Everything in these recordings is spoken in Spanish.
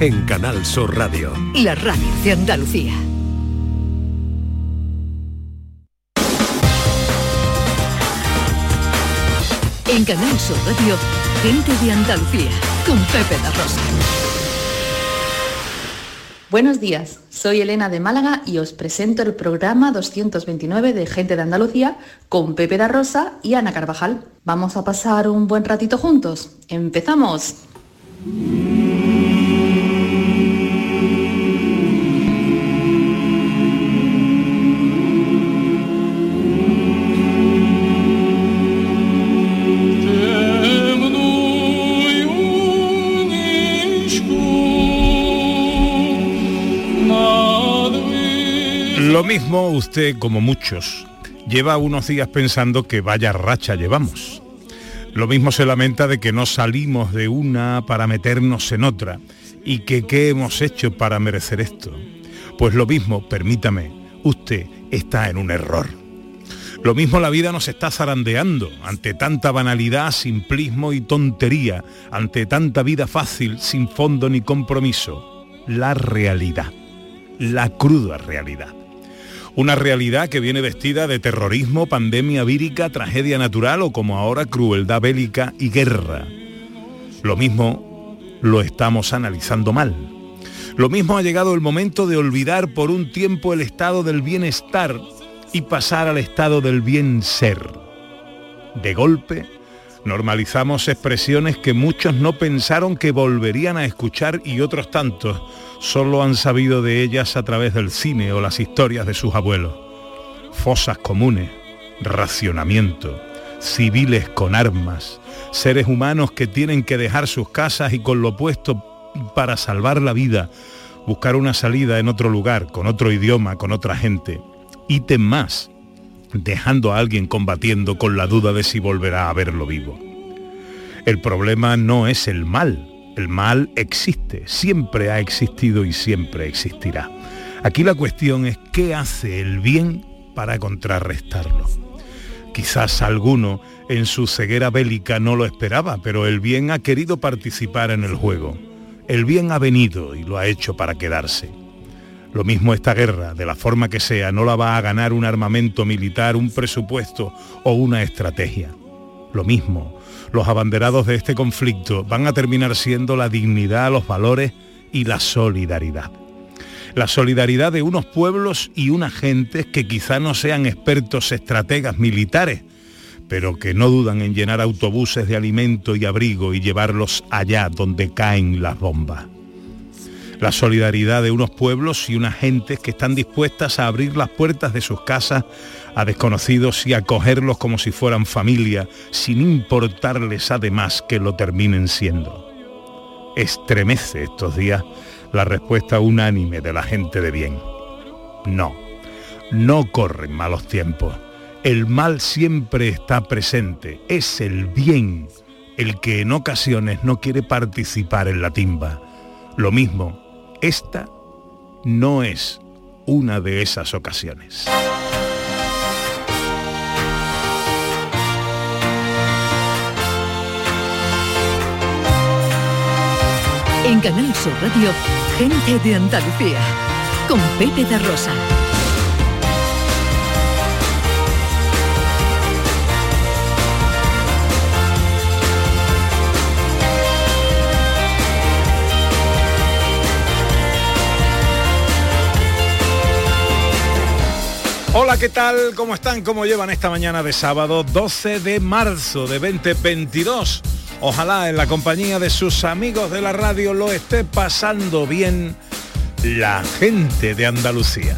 En Canal Sur Radio. La radio de Andalucía. En Canal Sur Radio, gente de Andalucía, con Pepe da Rosa. Buenos días, soy Elena de Málaga y os presento el programa 229 de Gente de Andalucía con Pepe da Rosa y Ana Carvajal. Vamos a pasar un buen ratito juntos. ¡Empezamos! Lo mismo usted, como muchos, lleva unos días pensando que vaya racha llevamos. Lo mismo se lamenta de que no salimos de una para meternos en otra y que qué hemos hecho para merecer esto. Pues lo mismo, permítame, usted está en un error. Lo mismo la vida nos está zarandeando ante tanta banalidad, simplismo y tontería, ante tanta vida fácil, sin fondo ni compromiso. La realidad, la cruda realidad. Una realidad que viene vestida de terrorismo, pandemia vírica, tragedia natural o como ahora crueldad bélica y guerra. Lo mismo lo estamos analizando mal. Lo mismo ha llegado el momento de olvidar por un tiempo el estado del bienestar y pasar al estado del bien ser. De golpe, normalizamos expresiones que muchos no pensaron que volverían a escuchar y otros tantos solo han sabido de ellas a través del cine o las historias de sus abuelos. Fosas comunes, racionamiento, civiles con armas, seres humanos que tienen que dejar sus casas y con lo puesto para salvar la vida, buscar una salida en otro lugar, con otro idioma, con otra gente. Ítem más, dejando a alguien combatiendo con la duda de si volverá a verlo vivo. El problema no es el mal, el mal existe, siempre ha existido y siempre existirá. Aquí la cuestión es qué hace el bien para contrarrestarlo. Quizás alguno en su ceguera bélica no lo esperaba, pero el bien ha querido participar en el juego. El bien ha venido y lo ha hecho para quedarse. Lo mismo esta guerra, de la forma que sea, no la va a ganar un armamento militar, un presupuesto o una estrategia. Lo mismo, los abanderados de este conflicto van a terminar siendo la dignidad, los valores y la solidaridad. La solidaridad de unos pueblos y unas gentes que quizá no sean expertos estrategas militares, pero que no dudan en llenar autobuses de alimento y abrigo y llevarlos allá donde caen las bombas. La solidaridad de unos pueblos y unas gentes que están dispuestas a abrir las puertas de sus casas a desconocidos y acogerlos como si fueran familia, sin importarles además que lo terminen siendo. Estremece estos días la respuesta unánime de la gente de bien. No, no corren malos tiempos. El mal siempre está presente. Es el bien el que en ocasiones no quiere participar en la timba. Lo mismo, esta no es una de esas ocasiones. En Canal Sur Radio, gente de Andalucía, con Pepe de Rosa. Hola, ¿qué tal? ¿Cómo están? ¿Cómo llevan esta mañana de sábado 12 de marzo de 2022? Ojalá en la compañía de sus amigos de la radio lo esté pasando bien la gente de Andalucía.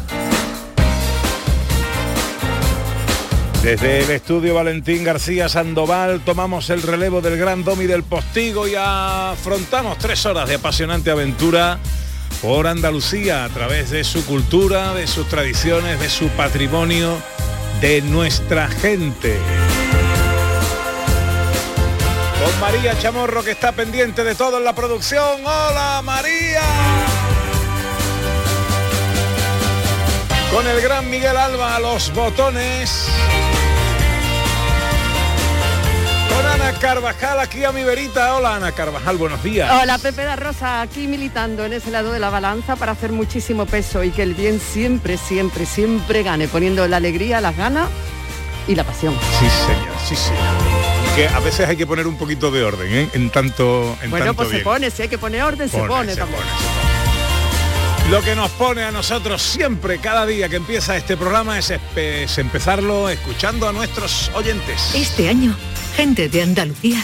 Desde el estudio Valentín García Sandoval tomamos el relevo del Gran Domi del Postigo y afrontamos tres horas de apasionante aventura por Andalucía a través de su cultura, de sus tradiciones, de su patrimonio, de nuestra gente. Con María Chamorro que está pendiente de todo en la producción. ¡Hola María! Con el gran Miguel Alba a los botones. Ana Carvajal aquí a mi verita. Hola Ana Carvajal, buenos días. Hola Pepe da Rosa, aquí militando en ese lado de la balanza para hacer muchísimo peso y que el bien siempre, siempre, siempre gane, poniendo la alegría, las ganas y la pasión. Sí, señor, sí, señor. Que a veces hay que poner un poquito de orden, ¿eh? En tanto, en bueno, tanto pues bien. se pone, si hay que poner orden, se Pone, se también. pone, se pone. Lo que nos pone a nosotros siempre, cada día que empieza este programa, es, empezarlo escuchando a nuestros oyentes. Este año, gente de Andalucía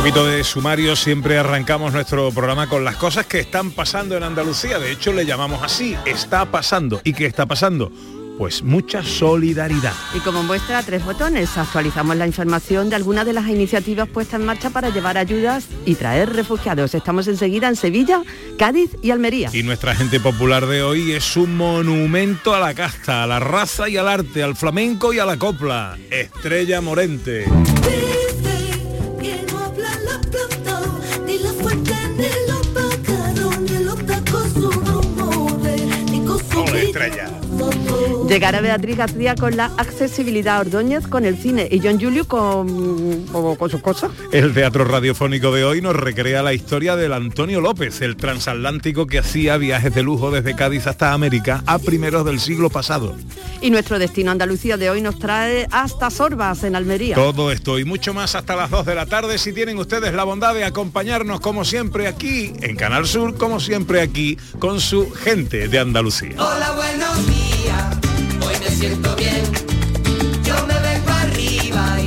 Poquito de sumario, siempre arrancamos nuestro programa con las cosas que están pasando en Andalucía. De hecho, le llamamos así, está pasando. ¿Y qué está pasando? Pues mucha solidaridad. Y como muestra tres botones, actualizamos la información de algunas de las iniciativas puestas en marcha para llevar ayudas y traer refugiados. Estamos enseguida en Sevilla, Cádiz y Almería. Y nuestra gente popular de hoy es un monumento a la casta, a la raza y al arte, al flamenco y a la copla. Estrella Morente. Estrella. Llegará Beatriz García con la accesibilidad Ordóñez con el cine y John Julio con, con, con sus cosas. El teatro radiofónico de hoy nos recrea la historia del Antonio López, el transatlántico que hacía viajes de lujo desde Cádiz hasta América a primeros del siglo pasado. Y nuestro destino Andalucía de hoy nos trae hasta Sorbas en Almería. Todo esto y mucho más hasta las 2 de la tarde si tienen ustedes la bondad de acompañarnos como siempre aquí en Canal Sur, como siempre aquí con su gente de Andalucía. Hola, buenos días, siento bien. Yo me vengo arriba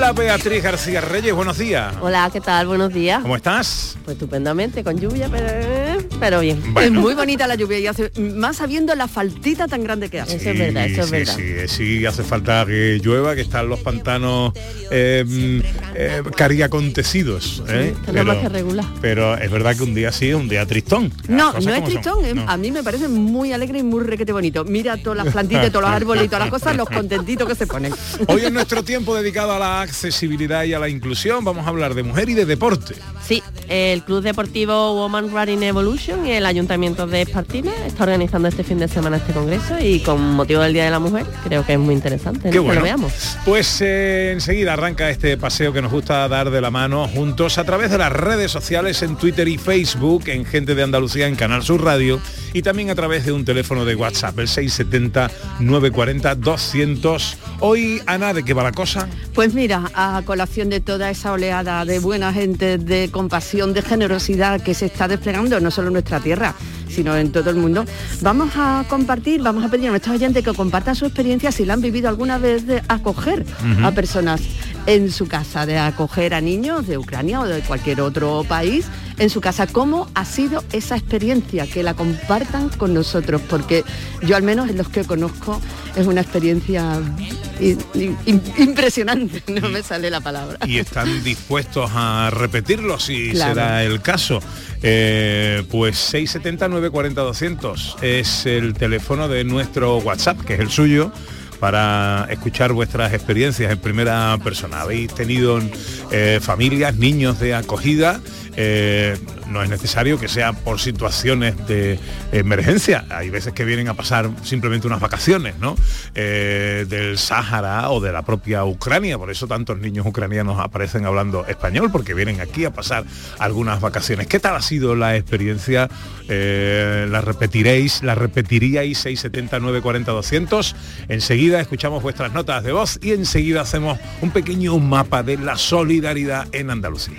Hola Beatriz García Reyes, buenos días. Hola, ¿qué tal? Buenos días. ¿Cómo estás? Pues estupendamente, con lluvia, pero, pero bien. Bueno. Es muy bonita la lluvia y hace, más sabiendo la faltita tan grande que hace. Sí, sí, Sí, sí, hace falta que llueva, que están los pantanos eh, eh, cariacontecidos. ¿eh? está nada más que regular. pero es verdad que un día sí, un día tristón. No, no es tristón, eh, No. a mí me parece muy alegre y muy requete bonito. Mira todas las plantitas, todos los árboles y todas las cosas, los contentitos que se ponen. Hoy en nuestro tiempo dedicado a la accesibilidad y a la inclusión vamos a hablar de mujer y de deporte. Sí, el Club Deportivo Woman Running Evolution y el Ayuntamiento de Espartime está organizando este fin de semana este congreso y con motivo del Día de la Mujer creo que es muy interesante ¿no? Qué que bueno. lo veamos. Pues eh, enseguida arranca este paseo que nos gusta dar de la mano juntos a través de las redes sociales en Twitter y Facebook, en Gente de Andalucía, en Canal Sur Radio y también a través de un teléfono de WhatsApp, el 670-940-200. Hoy, Ana, ¿de qué va la cosa? Pues mira, a colación de toda esa oleada de buena gente, de compasión, de generosidad que se está desplegando no solo en nuestra tierra, sino en todo el mundo, vamos a compartir, vamos a pedir a nuestros oyentes que compartan su experiencia si la han vivido alguna vez de acoger a personas en su casa, de acoger a niños de Ucrania o de cualquier otro país en su casa. ¿Cómo ha sido esa experiencia? Que la compartan con nosotros, porque yo al menos en los que conozco es una experiencia impresionante, no me sale la palabra. y están dispuestos a repetirlo si Claro. será el caso. Eh, pues 670-940-200 es el teléfono de nuestro WhatsApp, que es el suyo para escuchar vuestras experiencias en primera persona. ¿Habéis tenido eh, familias, niños de acogida? Eh, no es necesario que sea por situaciones de emergencia. Hay veces que vienen a pasar simplemente unas vacaciones, ¿no? Eh, del Sáhara o de la propia Ucrania. Por eso tantos niños ucranianos aparecen hablando español, porque vienen aquí a pasar algunas vacaciones. ¿Qué tal ha sido la experiencia? Eh, ¿La repetiréis? ¿La repetiríais 670 40 200? Enseguida escuchamos vuestras notas de voz y enseguida hacemos un pequeño mapa de la solidaridad en Andalucía.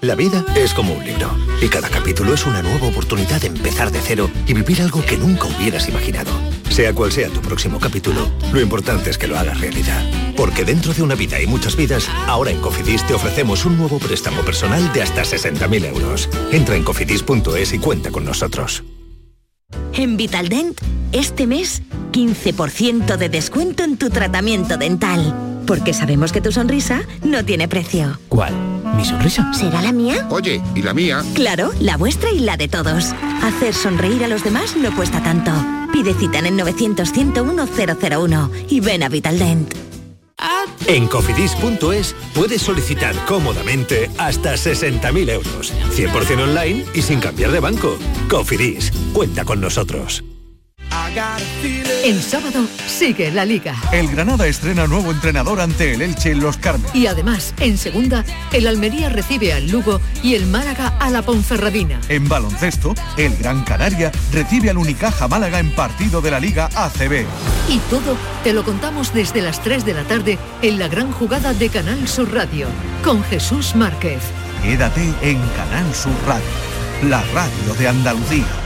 La vida es como un libro y cada capítulo es una nueva oportunidad de empezar de cero y vivir algo que nunca hubieras imaginado. Sea cual sea tu próximo capítulo, lo importante es que lo hagas realidad. Porque dentro de una vida y muchas vidas, ahora en Cofidis te ofrecemos un nuevo préstamo personal de hasta 60.000 euros. Entra en cofidis.es y cuenta con nosotros. En Vitaldent, este mes, 15% de descuento en tu tratamiento dental. Porque sabemos que tu sonrisa no tiene precio. ¿Cuál? ¿Mi sonrisa? ¿Será la mía? Oye, ¿y la mía? Claro, la vuestra y la de todos. Hacer sonreír a los demás no cuesta tanto. Pide cita en el 900 101 001 y ven a Vitaldent. En cofidis.es puedes solicitar cómodamente hasta 60.000 euros. 100% online y sin cambiar de banco. Cofidis, cuenta con nosotros. El sábado sigue la liga. El Granada estrena nuevo entrenador ante el Elche en Los Carmen. Y además, en segunda, el Almería recibe al Lugo y el Málaga a la Ponferradina. En baloncesto, el Gran Canaria recibe al Unicaja Málaga en partido de la Liga ACB. Y todo te lo contamos desde las 3 de la tarde en la gran jugada de Canal Sur Radio con Jesús Márquez. Quédate en Canal Sur Radio, la radio de Andalucía.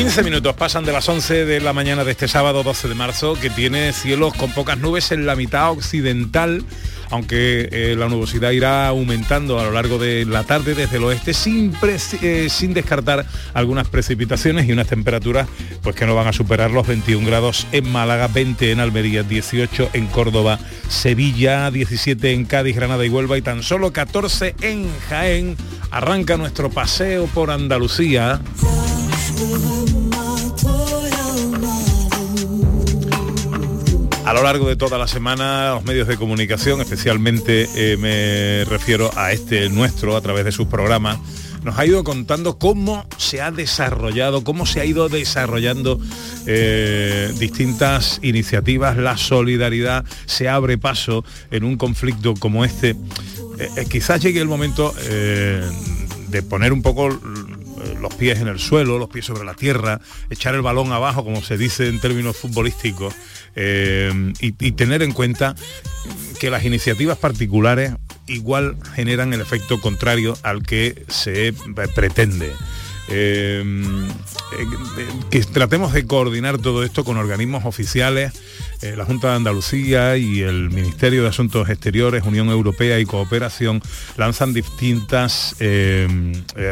15 minutos pasan de las 11 de la mañana de este sábado 12 de marzo, que tiene cielos con pocas nubes en la mitad occidental, aunque eh, la nubosidad irá aumentando a lo largo de la tarde desde el oeste sin, eh, sin descartar algunas precipitaciones y unas temperaturas pues que no van a superar los 21 grados en Málaga, 20 en Almería, 18 en Córdoba, Sevilla, 17 en Cádiz, Granada y Huelva y tan solo 14 en Jaén. Arranca nuestro paseo por Andalucía. A lo largo de toda la semana, los medios de comunicación, especialmente eh, me refiero a este nuestro, a través de sus programas, nos ha ido contando cómo se ha desarrollado, cómo se ha ido desarrollando eh, distintas iniciativas, la solidaridad se abre paso en un conflicto como este. Eh, quizás llegue el momento de poner un poco los pies en el suelo, los pies sobre la tierra, echar el balón abajo, como se dice en términos futbolísticos, eh, y, tener en cuenta que las iniciativas particulares igual generan el efecto contrario al que se pretende. Eh, eh, que tratemos de coordinar todo esto con organismos oficiales, eh, la Junta de Andalucía y el Ministerio de Asuntos Exteriores, Unión Europea y Cooperación lanzan distintas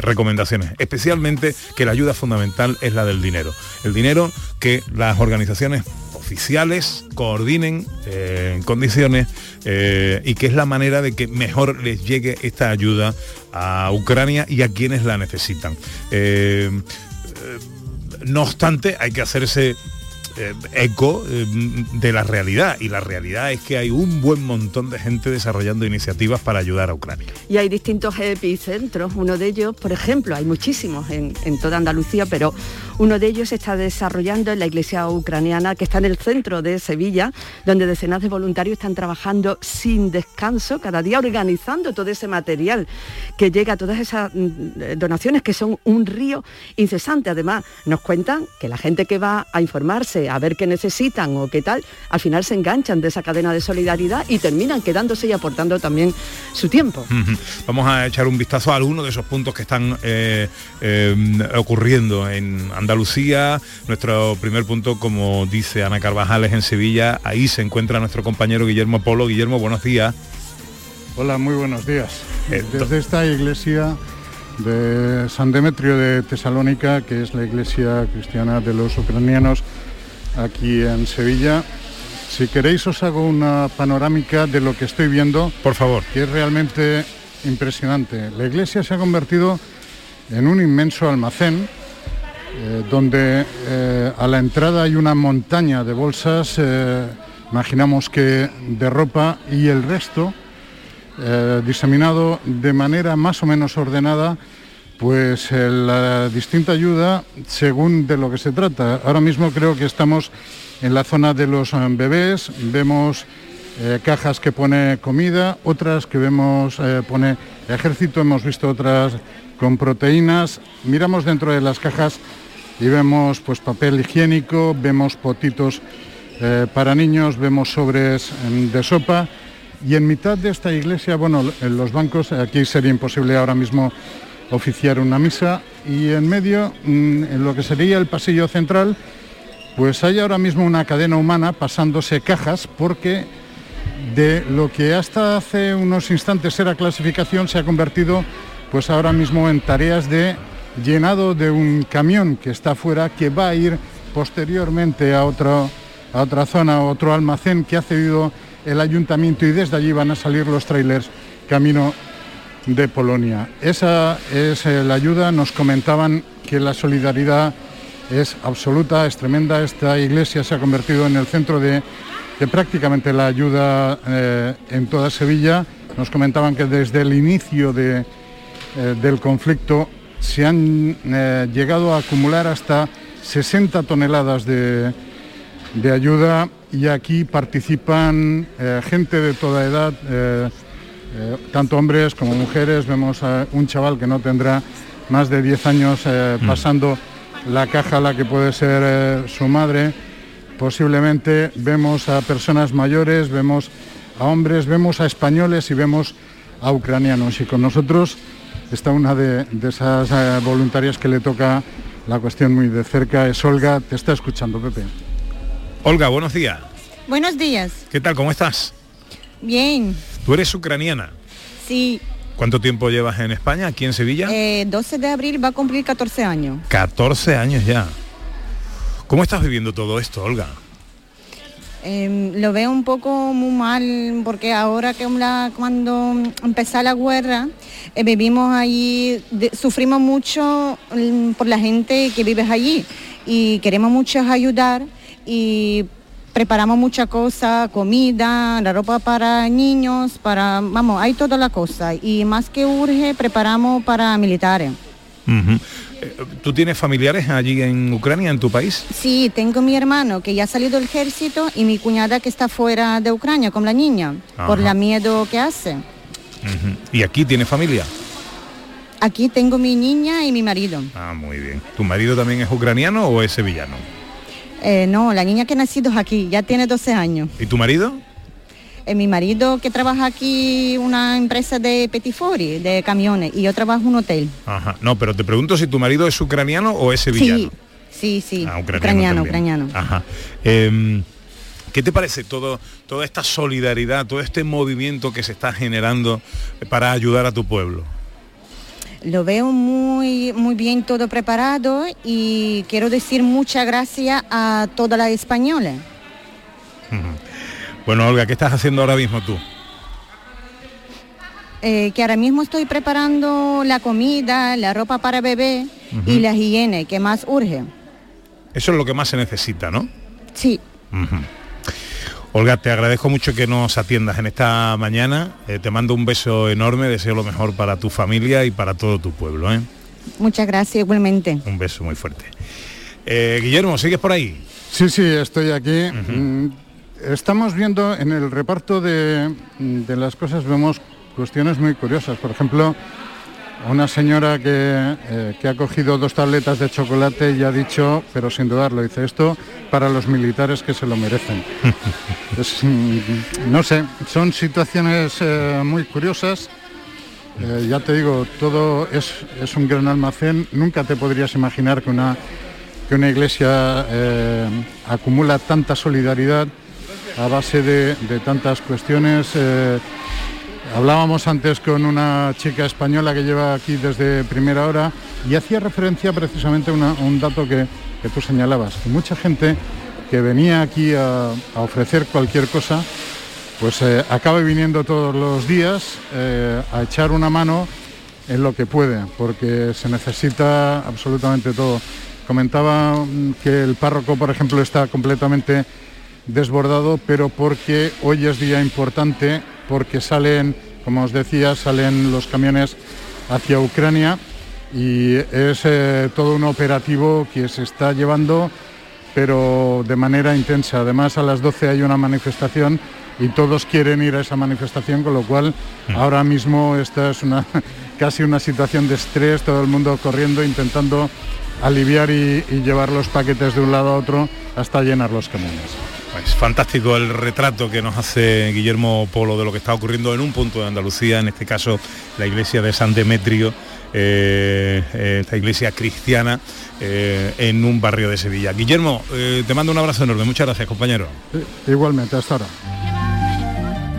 recomendaciones, especialmente que la ayuda fundamental es la del dinero. El dinero que las organizaciones oficiales coordinen en condiciones y que es la manera de que mejor les llegue esta ayuda a Ucrania y a quienes la necesitan. Eh, eh, no obstante, hay que hacerse eh, eco de la realidad y la realidad es que hay un buen montón de gente desarrollando iniciativas para ayudar a Ucrania. Y hay distintos epicentros, uno de ellos, por ejemplo, hay muchísimos en toda Andalucía, pero uno de ellos se está desarrollando en la iglesia ucraniana que está en el centro de Sevilla, donde decenas de voluntarios están trabajando sin descanso, cada día organizando todo ese material que llega a todas esas mm, donaciones que son un río incesante. Además, nos cuentan que la gente que va a informarse, a ver qué necesitan o qué tal, al final se enganchan de esa cadena de solidaridad y terminan quedándose y aportando también su tiempo. Vamos a echar un vistazo a alguno de esos puntos que están eh, eh, ocurriendo en Andalucía Andalucía. Nuestro primer punto, como dice Ana Carvajal, es en Sevilla. Ahí se encuentra nuestro compañero Guillermo Polo. Guillermo, buenos días. Hola, muy buenos días. Desde esta iglesia de San Demetrio de Tesalónica, que es la iglesia cristiana de los ucranianos aquí en Sevilla, si queréis os hago una panorámica de lo que estoy viendo. Por favor. Que es realmente impresionante. La iglesia se ha convertido en un inmenso almacén eh, donde eh, a la entrada hay una montaña de bolsas, eh, imaginamos que de ropa y el resto diseminado de manera más o menos ordenada pues la distinta ayuda según de lo que se trata. Ahora mismo creo que estamos en la zona de los bebés, vemos cajas que pone comida, otras que vemos pone ejército, hemos visto otras con proteínas. Miramos dentro de las cajas y vemos pues papel higiénico, vemos potitos eh, para niños, vemos sobres em, de sopa y en mitad de esta iglesia, bueno, en los bancos, aquí sería imposible ahora mismo oficiar una misa y en medio, mm, en lo que sería el pasillo central, pues hay ahora mismo una cadena humana pasándose cajas porque de lo que hasta hace unos instantes era clasificación se ha convertido pues ahora mismo en tareas de llenado de un camión que está afuera que va a ir posteriormente a, a otra zona, a otro almacén que ha cedido el ayuntamiento y desde allí van a salir los trailers camino de Polonia. Esa es eh, la ayuda, nos comentaban que la solidaridad es absoluta, es tremenda. Esta iglesia se ha convertido en el centro de, prácticamente la ayuda eh, en toda Sevilla. Nos comentaban que desde el inicio de, eh, del conflicto se han eh, llegado a acumular hasta 60 toneladas de, ayuda y aquí participan gente de toda edad, tanto hombres como mujeres. Vemos a un chaval que no tendrá más de 10 años mm. pasando la caja a la que puede ser su madre. Posiblemente vemos a personas mayores, vemos a hombres, vemos a españoles y vemos a ucranianos. Y con nosotros está una de, esas eh, voluntarias que le toca la cuestión muy de cerca. Es Olga, te está escuchando, Pepe. Olga, buenos días. Buenos días. ¿Qué tal? ¿Cómo estás? Bien. ¿Tú eres ucraniana? Sí. ¿Cuánto tiempo llevas en España, aquí en Sevilla? 12 eh, de abril va a cumplir 14 años. 14 años ya. ¿Cómo estás viviendo todo esto, Olga? Em, lo veo un poco muy mal porque ahora que cuando empezó la guerra eh, vivimos allí, sufrimos mucho mm, por la gente que vive allí y queremos mucho ayudar y preparamos muchas cosas, comida, la ropa para niños, para, vamos, hay toda la cosa y más que urge preparamos para militares. ¿Tú tienes familiares allí en Ucrania, en tu país? Sí, tengo mi hermano que ya ha salido del ejército y mi cuñada que está fuera de Ucrania con la niña, por la miedo que hace. ¿Y aquí tiene familia? Aquí tengo mi niña y mi marido. Ah, muy bien. ¿Tu marido también es ucraniano o es sevillano? Eh, no, la niña que ha nacido es aquí, ya tiene 12 años. ¿Y tu marido? Eh, mi marido que trabaja aquí una empresa de petifori, de camiones, y yo trabajo en un hotel. Ajá. No, pero te pregunto si tu marido es ucraniano o es sevillano. Sí, sí, sí. Ah, ucraniano, ucraniano. Ajá. Em, ¿Qué te parece todo, toda esta solidaridad, todo este movimiento que se está generando para ayudar a tu pueblo? Lo veo muy, muy bien todo preparado y quiero decir muchas gracias a todas las españolas. Bueno, Olga, ¿qué estás haciendo ahora mismo tú? Eh, que ahora mismo estoy preparando la comida, la ropa para bebé y la higiene, que más urge. Eso es lo que más se necesita, ¿no? Sí. Olga, te agradezco mucho que nos atiendas en esta mañana. Eh, te mando un beso enorme, deseo lo mejor para tu familia y para todo tu pueblo. ¿eh? Muchas gracias igualmente. Un beso muy fuerte. Guillermo, ¿sigues por ahí? Sí, sí, estoy aquí estamos viendo en el reparto de, las cosas, vemos cuestiones muy curiosas. Por ejemplo, una señora eh, que, ha cogido dos tabletas de chocolate y ha dicho, pero sin dudarlo, dice esto para los militares que se lo merecen. Mm, no sé, son situaciones eh, muy curiosas. Eh, ya te digo, todo es, es, un gran almacén. Nunca te podrías imaginar que una que una iglesia acumula tanta solidaridad a base de, tantas cuestiones. eh, hablábamos antes con una chica española que lleva aquí desde primera hora y hacía referencia precisamente a un dato que, tú señalabas, que mucha gente que venía aquí a, a ofrecer cualquier cosa, pues eh, acaba viniendo todos los días eh, a echar una mano en lo que puede, porque se necesita absolutamente todo. Comentaba mm, que el párroco, por ejemplo, está completamente desbordado, pero porque hoy es día importante, porque salen, como os decía, salen los camiones hacia Ucrania y es eh, todo un operativo que se está llevando, pero de manera intensa. Además, a las 12 hay una manifestación y todos quieren ir a esa manifestación, con lo cual ahora mismo esta es una casi una situación de estrés, todo el mundo corriendo, intentando aliviar y, y llevar los paquetes de un lado a otro hasta llenar los camiones. Es fantástico el retrato que nos hace Guillermo Polo de lo que está ocurriendo en un punto de Andalucía, en este caso la iglesia de San Demetrio, eh, eh, esta iglesia cristiana eh, en un barrio de Sevilla. Guillermo, te mando un abrazo enorme, muchas gracias compañero. Igualmente, hasta ahora.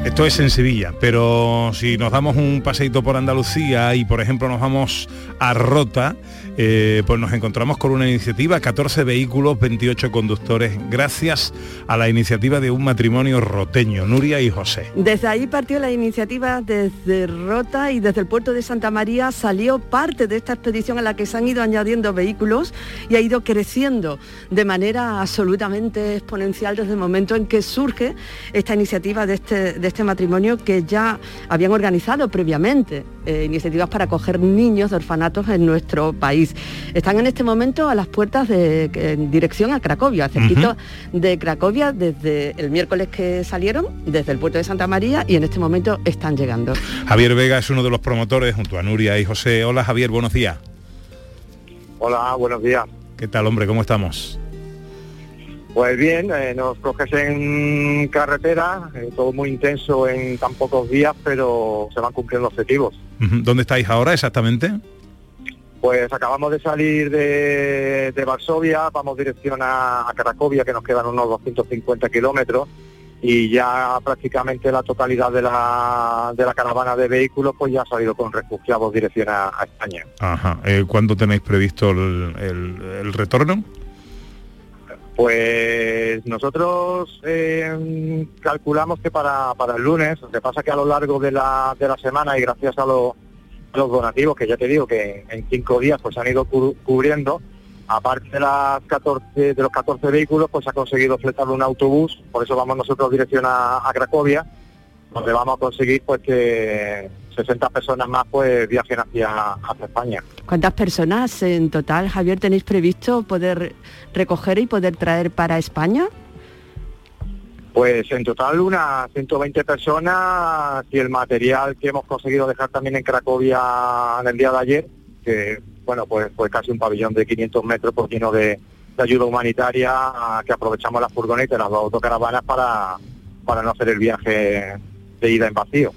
Esto es en Sevilla, pero si nos damos un paseito por Andalucía y por ejemplo nos vamos a Rota, eh, pues nos encontramos con una iniciativa, 14 vehículos, 28 conductores, gracias a la iniciativa de un matrimonio roteño, Nuria y José. Desde ahí partió la iniciativa desde Rota y desde el puerto de Santa María salió parte de esta expedición a la que se han ido añadiendo vehículos y ha ido creciendo de manera absolutamente exponencial desde el momento en que surge esta iniciativa de este, este matrimonio que ya habían organizado previamente, eh, iniciativas para acoger niños de orfanatos en nuestro país. Están en este momento a las puertas de en dirección a Cracovia, cerquito de Cracovia desde el miércoles que salieron, desde el puerto de Santa María y en este momento están llegando. Javier Vega es uno de los promotores junto a Nuria y José. Hola Javier, buenos días. Hola, buenos días. ¿Qué tal hombre? ¿Cómo estamos? Pues bien, eh, nos coges en carretera, eh, todo muy intenso en tan pocos días, pero se van cumpliendo objetivos. ¿Dónde estáis ahora exactamente? Pues acabamos de salir de, de Varsovia, vamos dirección a, a Cracovia, que nos quedan unos 250 kilómetros, y ya prácticamente la totalidad de la, de la caravana de vehículos pues ya ha salido con refugiados dirección a, a España. Ajá. Eh, ¿Cuándo tenéis previsto el, el- el retorno? Pues nosotros eh, calculamos que para, para el lunes, lo que pasa que a lo largo de la, de la semana y gracias a, lo- a los donativos, que ya te digo que en cinco días pues han ido cu- cubriendo, aparte de, las 14, de los 14 vehículos, pues ha conseguido fletar un autobús, por eso vamos nosotros dirección a, a Cracovia, donde vamos a conseguir pues que 60 personas más pues viajen hacia, hacia España. ¿Cuántas personas en total, Javier, tenéis previsto poder recoger y poder traer para España? Pues en total unas 120 personas y el material que hemos conseguido dejar también en Cracovia en el día de ayer, que bueno, pues fue casi un pabellón de 500 metros por lleno de, de ayuda humanitaria que aprovechamos las furgonetas, las autocaravanas para, para no hacer el viaje de ida en vacío.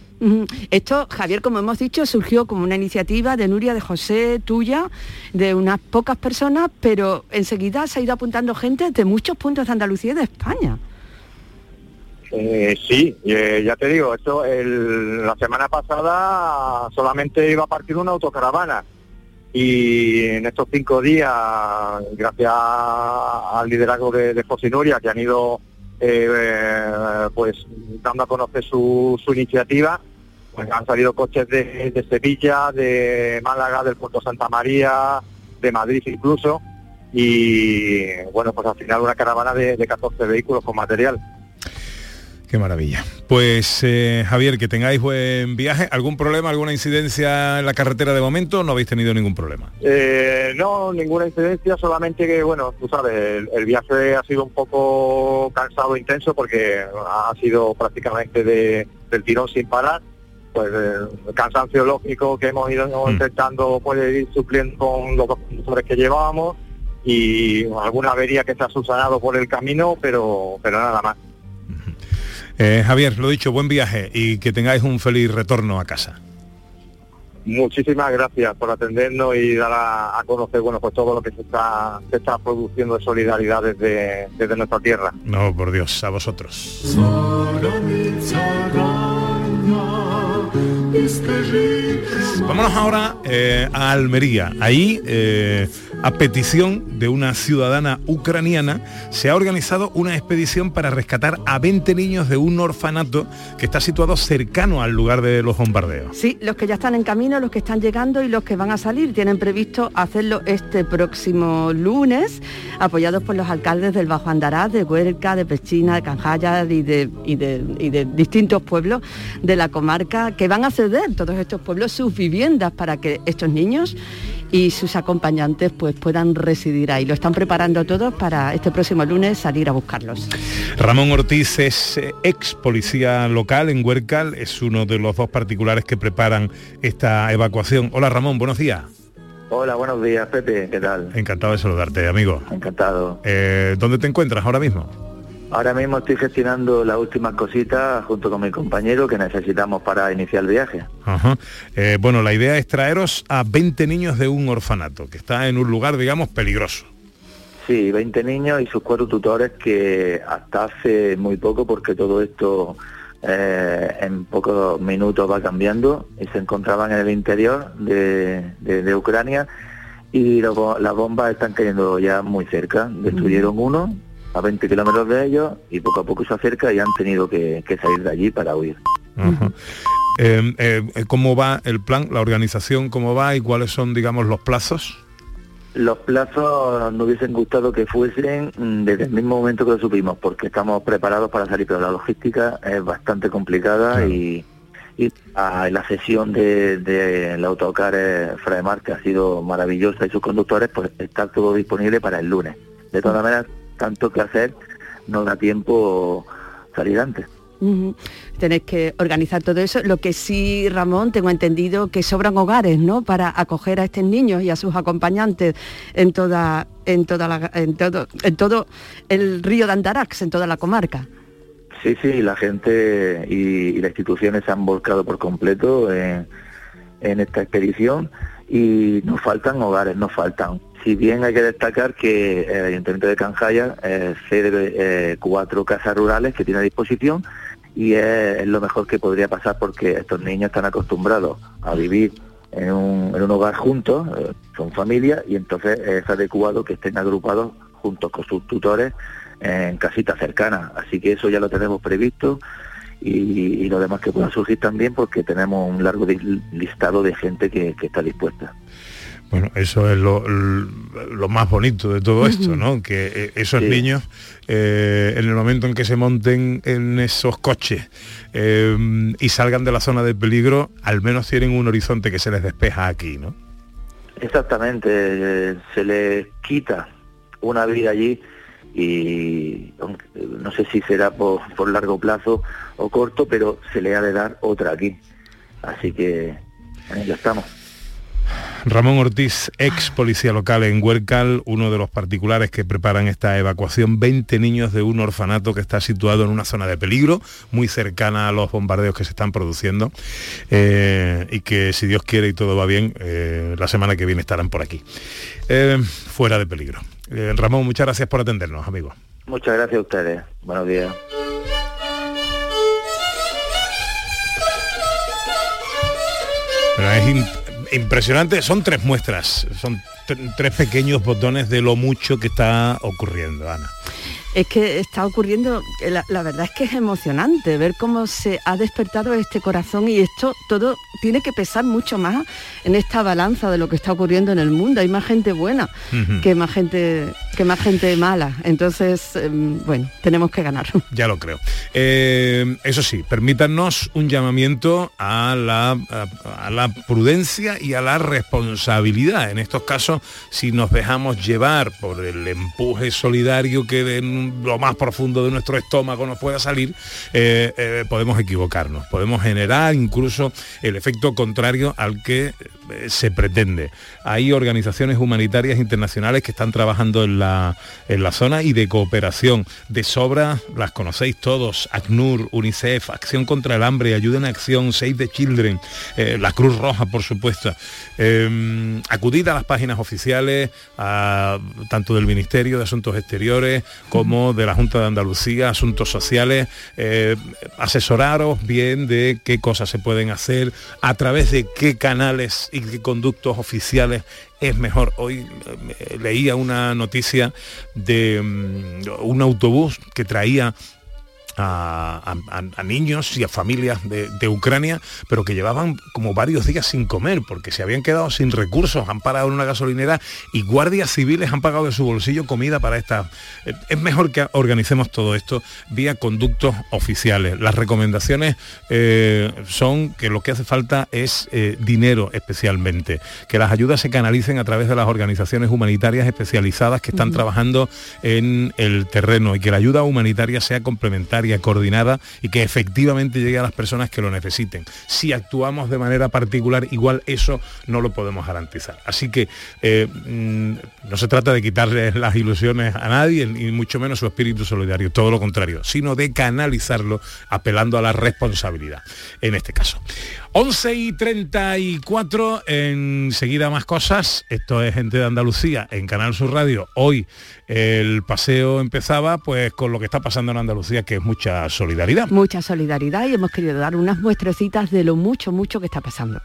Esto, Javier, como hemos dicho, surgió como una iniciativa de Nuria, de José, tuya, de unas pocas personas, pero enseguida se ha ido apuntando gente de muchos puntos de Andalucía y de España. Eh, sí, eh, ya te digo, esto la semana pasada solamente iba a partir una autocaravana y en estos cinco días, gracias al liderazgo de, de José Nuria, que han ido eh, eh, pues dando a conocer su iniciativa, pues han salido coches de, de Sevilla, de Málaga, del Puerto Santa María, de Madrid incluso, y bueno, pues al final una caravana de, de 14 vehículos con material. Qué maravilla. Pues eh, Javier, que tengáis buen viaje. ¿Algún problema, alguna incidencia en la carretera de momento? No habéis tenido ningún problema. Eh, no, ninguna incidencia, solamente que, bueno, tú sabes, el, el viaje ha sido un poco cansado e intenso porque ha sido prácticamente de- del tirón sin parar. Pues eh, el cansancio lógico que hemos ido intentando pues, ir supliendo con los conductores que llevábamos y alguna avería que se ha subsanado por el camino, pero, pero nada más. Eh, Javier, lo dicho, buen viaje y que tengáis un feliz retorno a casa. muchísimas gracias por atendernos y dar a, a conocer bueno pues todo lo que se está se está produciendo de solidaridad desde, desde nuestra tierra. No, por Dios, a vosotros. Vámonos ahora eh, a Almería. Ahí, eh, a petición de una ciudadana ucraniana, se ha organizado una expedición para rescatar a 20 niños de un orfanato que está situado cercano al lugar de los bombardeos. Sí, los que ya están en camino, los que están llegando y los que van a salir. Tienen previsto hacerlo este próximo lunes, apoyados por los alcaldes del Bajo Andaraz, de Huerca, de Pechina, de Canjaya y de distintos pueblos de la comarca que van a ceder todos estos pueblos sus viviendas para que estos niños y sus acompañantes pues puedan residir ahí. Lo están preparando todos para este próximo lunes salir a buscarlos. Ramón Ortiz es eh, ex policía local en Huercal, es uno de los dos particulares que preparan esta evacuación. Hola Ramón, buenos días. Hola, buenos días, Pepe, ¿qué tal? Encantado de saludarte, amigo. Encantado. Eh, ¿Dónde te encuentras ahora mismo? Ahora mismo estoy gestionando las últimas cositas junto con mi compañero que necesitamos para iniciar el viaje. Ajá. Eh, bueno, la idea es traeros a 20 niños de un orfanato, que está en un lugar, digamos, peligroso. Sí, 20 niños y sus cuatro tutores que hasta hace muy poco, porque todo esto eh, en pocos minutos va cambiando, y se encontraban en el interior de, de- de Ucrania y lo las bombas están cayendo ya muy cerca. Destruyeron uno a 20 kilómetros de ellos y poco a poco se acerca y han tenido que, que salir de allí para huir. Ajá. Eh, eh, ¿Cómo va el plan, la organización, cómo va y cuáles son, digamos, los plazos? Los plazos nos hubiesen gustado que fuesen mm, desde el mismo momento que lo supimos, porque estamos preparados para salir, pero la logística es bastante complicada y, y la sesión de, de autocar eh, Fraemar, que ha sido maravillosa, y sus conductores, pues está todo disponible para el lunes. De todas maneras, tanto que hacer, no da tiempo salir antes. Tenéis que organizar todo eso. Lo que sí, Ramón, tengo entendido que sobran hogares, ¿no? Para acoger a estos niños y a sus acompañantes en toda, en toda la, en todo, en todo el río de Andarax, en toda la comarca. Sí, sí, la gente y, y las instituciones se han volcado por completo en, en esta expedición y nos faltan hogares, nos faltan. Si bien hay que destacar que el Ayuntamiento de Canjaya eh, cede eh, cuatro casas rurales que tiene a disposición y es, lo mejor que podría pasar porque estos niños están acostumbrados a vivir en un, en un hogar juntos, eh, son familia y entonces es adecuado que estén agrupados juntos con sus tutores en casitas cercanas. Así que eso ya lo tenemos previsto y, y lo demás que pueda surgir también porque tenemos un largo listado de gente que está dispuesta. Bueno, eso es lo, lo más bonito de todo esto, ¿no? Que eh, esos Sí. niños, eh, en el momento en que se monten en esos coches eh, y salgan de la zona de peligro, al menos tienen un horizonte que se les despeja aquí, ¿no? Exactamente, eh, se les quita una vida allí y no sé si será por, por largo plazo o corto, pero se le ha de dar otra aquí. Así que ello estamos. Ramón Ortiz, ex policía local en Huercal, uno de los particulares que preparan esta evacuación, 20 niños de un orfanato que está situado en una zona de peligro, muy cercana a los bombardeos que se están produciendo, eh, y que si Dios quiere y todo va bien, eh, la semana que viene estarán por aquí, eh, fuera de peligro. Ramón, muchas gracias por atendernos, amigo. Muchas gracias a ustedes. Buenos días. Pero es im- impresionante, son tres muestras, son tres pequeños botones de lo mucho que está ocurriendo, Ana. Es que está ocurriendo, la, la verdad es que es emocionante ver cómo se ha despertado este corazón y esto todo tiene que pesar mucho más en esta balanza de lo que está ocurriendo en el mundo. Hay más gente buena que más gente que más gente mala. Entonces, em, bueno, tenemos que ganar. Ya lo creo. Eh, eso sí, permítanos un llamamiento a la, a, a la prudencia y a la responsabilidad. En estos casos si nos dejamos llevar por el empuje solidario que de lo más profundo de nuestro estómago nos pueda salir, eh, eh, podemos equivocarnos, podemos generar incluso el efecto contrario al que se pretende. Hay organizaciones humanitarias internacionales que están trabajando en la, en la zona y de cooperación. De sobra las conocéis todos, ACNUR, UNICEF, Acción contra el Hambre, Ayuda en Acción, Save the Children, eh, la Cruz Roja, por supuesto. Eh, acudid a las páginas oficiales, tanto del Ministerio de Asuntos Exteriores como de la Junta de Andalucía, Asuntos Sociales, asesoraros bien de qué cosas se pueden hacer, a través de qué canales y conductos oficiales es mejor. Hoy eh, leía una noticia de mm, un autobús que traía a, niños y a familias de, Ucrania, pero que llevaban como varios días sin comer, porque se habían quedado sin recursos, han parado en una gasolinera y guardias civiles han pagado de su bolsillo comida para esta. Es mejor que organicemos todo esto vía conductos oficiales. Las recomendaciones eh, son que lo que hace falta es eh, dinero especialmente, que las ayudas se canalicen a través de las organizaciones humanitarias especializadas que están trabajando en el terreno y que la ayuda humanitaria sea complementaria coordinada y que efectivamente llegue a las personas que lo necesiten. Si actuamos de manera particular, igual eso no lo podemos garantizar. Así que eh, mm, no se trata de quitarle las ilusiones a nadie, ni mucho menos su espíritu solidario, todo lo contrario, sino de canalizarlo apelando a la responsabilidad, en este caso. 11 y 34, enseguida más cosas. Esto es Gente de Andalucía en Canal Sur Radio. Hoy el paseo empezaba pues con lo que está pasando en Andalucía, que es mucha solidaridad. Mucha solidaridad y hemos querido dar unas muestrecitas de lo mucho, mucho que está pasando.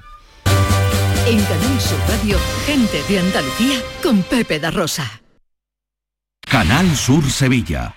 En Canal Sur Radio, Gente de Andalucía con Pepe da Rosa. Canal Sur Sevilla.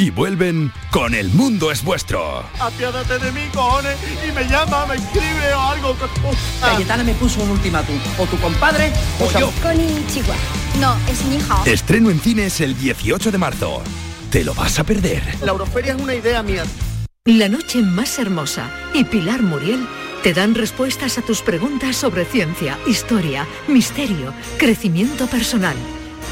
y vuelven con El Mundo es Vuestro. Apiádate de mí, cojones, y me llama, me escribe o algo. Cayetana me puso un ultimátum, o tu compadre o yo. Con Chihuahua. No, es mi hija. Estreno en cines el 18 de marzo. Te lo vas a perder. La Euroferia es una idea mía. La noche más hermosa y Pilar Muriel te dan respuestas a tus preguntas sobre ciencia, historia, misterio, crecimiento personal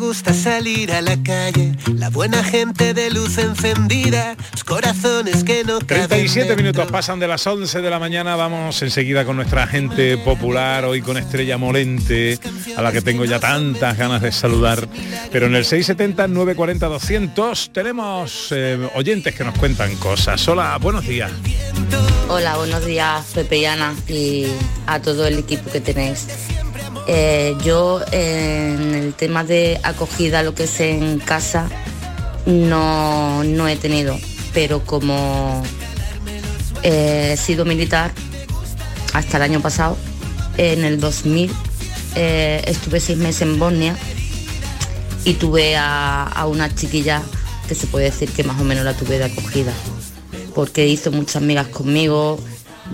Gusta salir a la calle, la buena gente de luz encendida, los corazones que no 37 minutos pasan de las 11 de la mañana, vamos enseguida con nuestra gente popular, hoy con Estrella Molente, a la que tengo ya tantas ganas de saludar. Pero en el 670-940-200 tenemos eh, oyentes que nos cuentan cosas. Hola, buenos días. Hola, buenos días Pepe y Ana y a todo el equipo que tenéis. Eh, yo en el tema de acogida, lo que es en casa, no, no he tenido, pero como eh, he sido militar hasta el año pasado, en el 2000 eh, estuve seis meses en Bosnia y tuve a, una chiquilla que se puede decir que más o menos la tuve de acogida, porque hizo muchas amigas conmigo,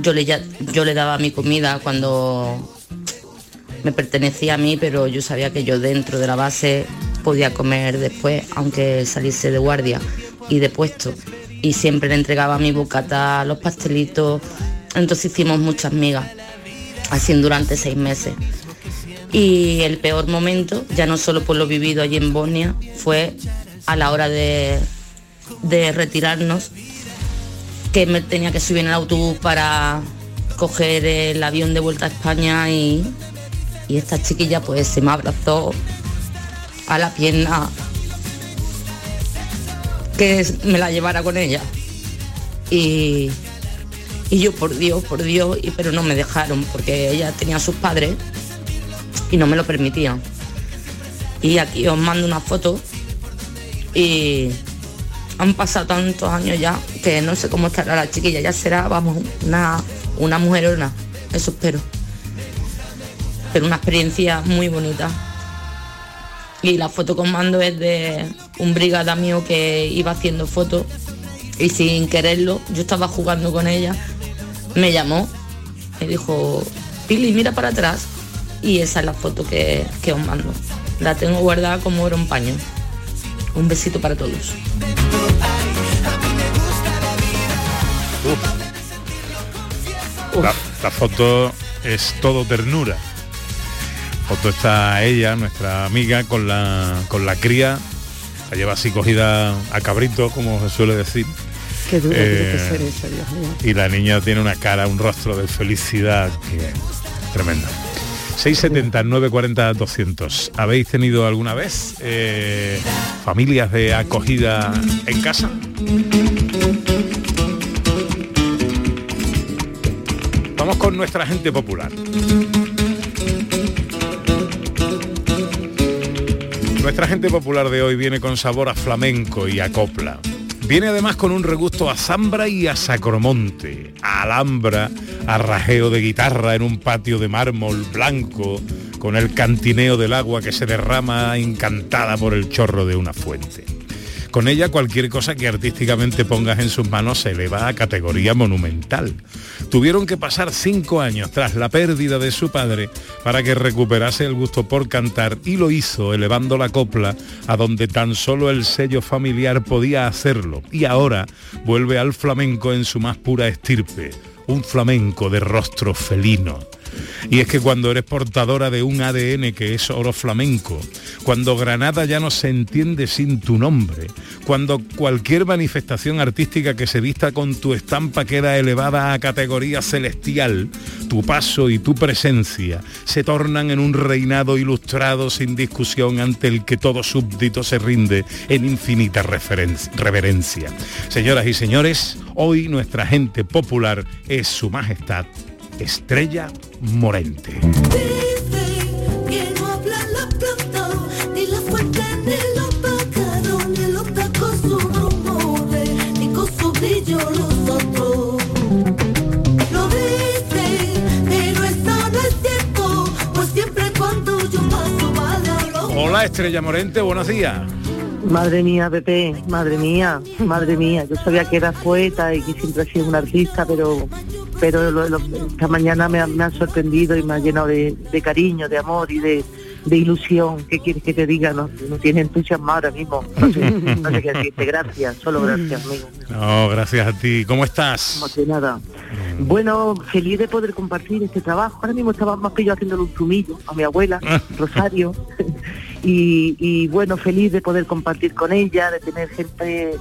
yo le, yo le daba mi comida cuando me pertenecía a mí, pero yo sabía que yo dentro de la base podía comer después, aunque saliese de guardia y de puesto. Y siempre le entregaba mi bocata, los pastelitos. Entonces hicimos muchas migas, así durante seis meses. Y el peor momento, ya no solo por lo vivido allí en Bosnia, fue a la hora de, de retirarnos, que me tenía que subir en el autobús para coger el avión de vuelta a España y, y esta chiquilla pues se me abrazó a la pierna que me la llevara con ella. Y, y yo por Dios, por Dios, y, pero no me dejaron porque ella tenía a sus padres y no me lo permitían. Y aquí os mando una foto y han pasado tantos años ya que no sé cómo estará la chiquilla, ya será, vamos, una, una mujerona, eso espero. Pero una experiencia muy bonita. Y la foto con mando es de un brigada mío que iba haciendo fotos y sin quererlo, yo estaba jugando con ella, me llamó, me dijo, Pili, mira para atrás. Y esa es la foto que, que os mando. La tengo guardada como era un paño. Un besito para todos. La, la foto es todo ternura. Foto está ella, nuestra amiga, con la, con la cría. La lleva así cogida a cabrito, como se suele decir. Qué duro tiene que Eh, ser eso, Dios mío. Y la niña tiene una cara, un rostro de felicidad que tremenda. 679 40 200. ¿Habéis tenido alguna vez eh, familias de acogida en casa? Vamos con nuestra gente popular. Nuestra gente popular de hoy viene con sabor a flamenco y a copla. Viene además con un regusto a zambra y a sacromonte, a alhambra, a rajeo de guitarra en un patio de mármol blanco, con el cantineo del agua que se derrama encantada por el chorro de una fuente. Con ella cualquier cosa que artísticamente pongas en sus manos se eleva a categoría monumental. Tuvieron que pasar cinco años tras la pérdida de su padre para que recuperase el gusto por cantar y lo hizo elevando la copla a donde tan solo el sello familiar podía hacerlo. Y ahora vuelve al flamenco en su más pura estirpe, un flamenco de rostro felino. Y es que cuando eres portadora de un ADN que es oro flamenco, cuando Granada ya no se entiende sin tu nombre, cuando cualquier manifestación artística que se vista con tu estampa queda elevada a categoría celestial, tu paso y tu presencia se tornan en un reinado ilustrado sin discusión ante el que todo súbdito se rinde en infinita reverencia. Señoras y señores, hoy nuestra gente popular es su majestad Estrella Morente. Hola Estrella Morente, buenos días. Madre mía, Pepe, madre mía, madre mía. Yo sabía que eras poeta y que siempre has sido un artista, pero pero lo- lo- esta mañana me, ha- me han sorprendido y me ha llenado de, de cariño, de amor y de, de ilusión. ¿Qué quieres que te diga? No, no tiene entusiasmo ahora mismo. No sé, no sé qué decirte. Gracias, solo gracias, amigo. No, gracias a ti. ¿Cómo estás? Emocionada. Bueno, feliz de poder compartir este trabajo. Ahora mismo estaba más que yo haciéndole un zumillo a mi abuela, Rosario. Y, bueno, feliz de poder compartir con ella, de tener gente